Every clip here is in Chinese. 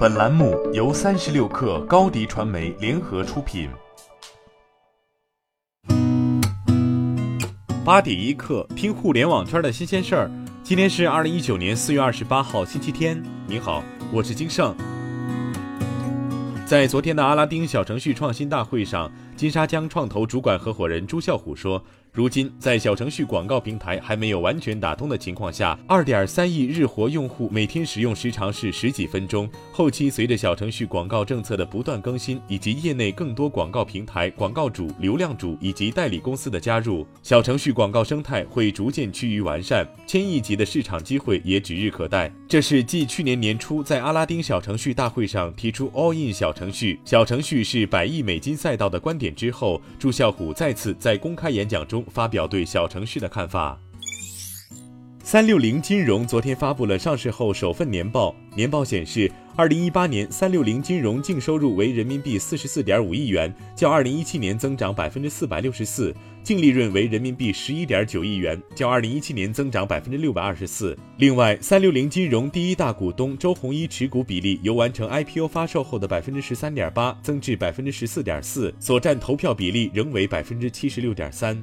本栏目由三十六氪高低传媒联合出品。八点一刻，听互联网圈的新鲜事儿。今天是二零一九年四月二十八号，星期天。您好，我是金盛。在昨天的阿拉丁小程序创新大会上，金沙江创投主管合伙人朱啸虎说。如今，在小程序广告平台还没有完全打通的情况下，二点三亿日活用户每天使用时长是十几分钟。后期随着小程序广告政策的不断更新，以及业内更多广告平台、广告主、流量主以及代理公司的加入，小程序广告生态会逐渐趋于完善，千亿级的市场机会也指日可待。这是继去年年初在阿拉丁小程序大会上提出 All In 小程序，小程序是百亿美金赛道的观点之后，朱啸虎再次在公开演讲中。发表对小程序的看法。三六零金融昨天发布了上市后首份年报，年报显示，二零一八年三六零金融净收入为人民币四十四点五亿元，较二零一七年增长百分之四百六十四；净利润为人民币十一点九亿元，较二零一七年增长百分之六百二十四。另外，三六零金融第一大股东周鸿祎持股比例由完成 IPO 发售后的百分之十三点八增至百分之十四点四，所占投票比例仍为百分之七十六点三。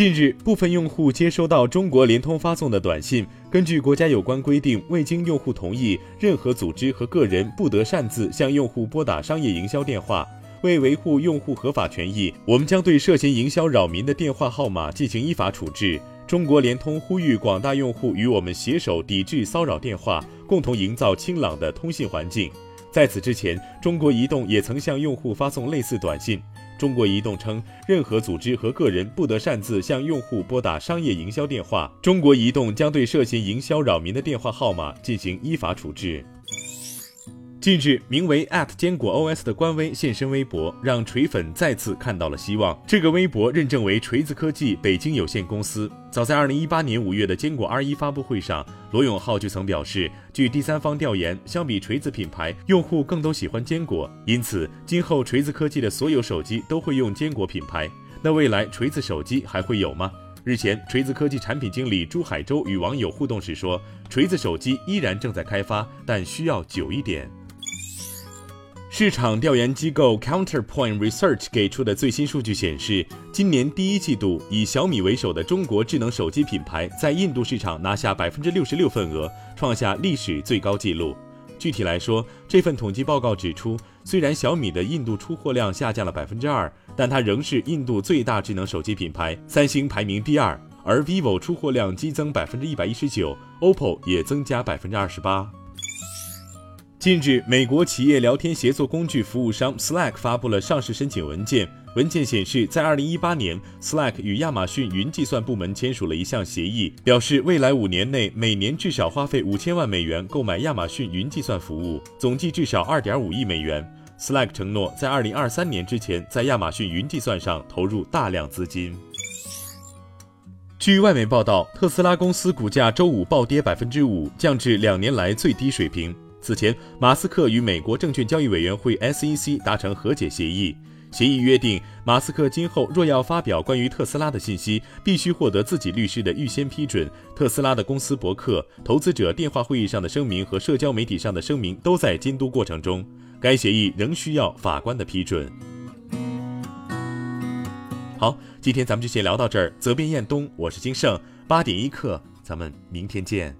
近日，部分用户接收到中国联通发送的短信。根据国家有关规定，未经用户同意，任何组织和个人不得擅自向用户拨打商业营销电话。为维护用户合法权益，我们将对涉嫌营销扰民的电话号码进行依法处置。中国联通呼吁广大用户与我们携手抵制骚扰电话，共同营造清朗的通信环境。在此之前，中国移动也曾向用户发送类似短信。中国移动称，任何组织和个人不得擅自向用户拨打商业营销电话。中国移动将对涉嫌营销扰民的电话号码进行依法处置。近日，名为坚果 OS 的官微现身微博，让锤粉再次看到了希望。这个微博认证为锤子科技北京有限公司。早在2018年5月的坚果 R1 发布会上，罗永浩就曾表示，据第三方调研，相比锤子品牌，用户更都喜欢坚果，因此今后锤子科技的所有手机都会用坚果品牌。那未来锤子手机还会有吗？日前，锤子科技产品经理朱海洲与网友互动时说，锤子手机依然正在开发，但需要久一点。市场调研机构 Counterpoint Research 给出的最新数据显示，今年第一季度以小米为首的中国智能手机品牌在印度市场拿下百分之六十六份额，创下历史最高纪录。具体来说，这份统计报告指出，虽然小米的印度出货量下降了百分之二，但它仍是印度最大智能手机品牌，三星排名第二，而 vivo 出货量激增百分之一百一十九，OPPO 也增加百分之二十八。近日，美国企业聊天协作工具服务商 Slack 发布了上市申请文件。文件显示，在2018年，Slack 与亚马逊云计算部门签署了一项协议，表示未来五年内每年至少花费五千万美元购买亚马逊云计算服务，总计至少2.5亿美元。Slack 承诺在2023年之前在亚马逊云计算上投入大量资金。据外媒报道，特斯拉公司股价周五暴跌百分之五，降至两年来最低水平。此前，马斯克与美国证券交易委员会 SEC 达成和解协议，协议约定，马斯克今后若要发表关于特斯拉的信息，必须获得自己律师的预先批准。特斯拉的公司博客、投资者电话会议上的声明和社交媒体上的声明都在监督过程中，该协议仍需要法官的批准。好，今天咱们就先聊到这儿。责编：彦东，我是金盛，八点一刻，咱们明天见。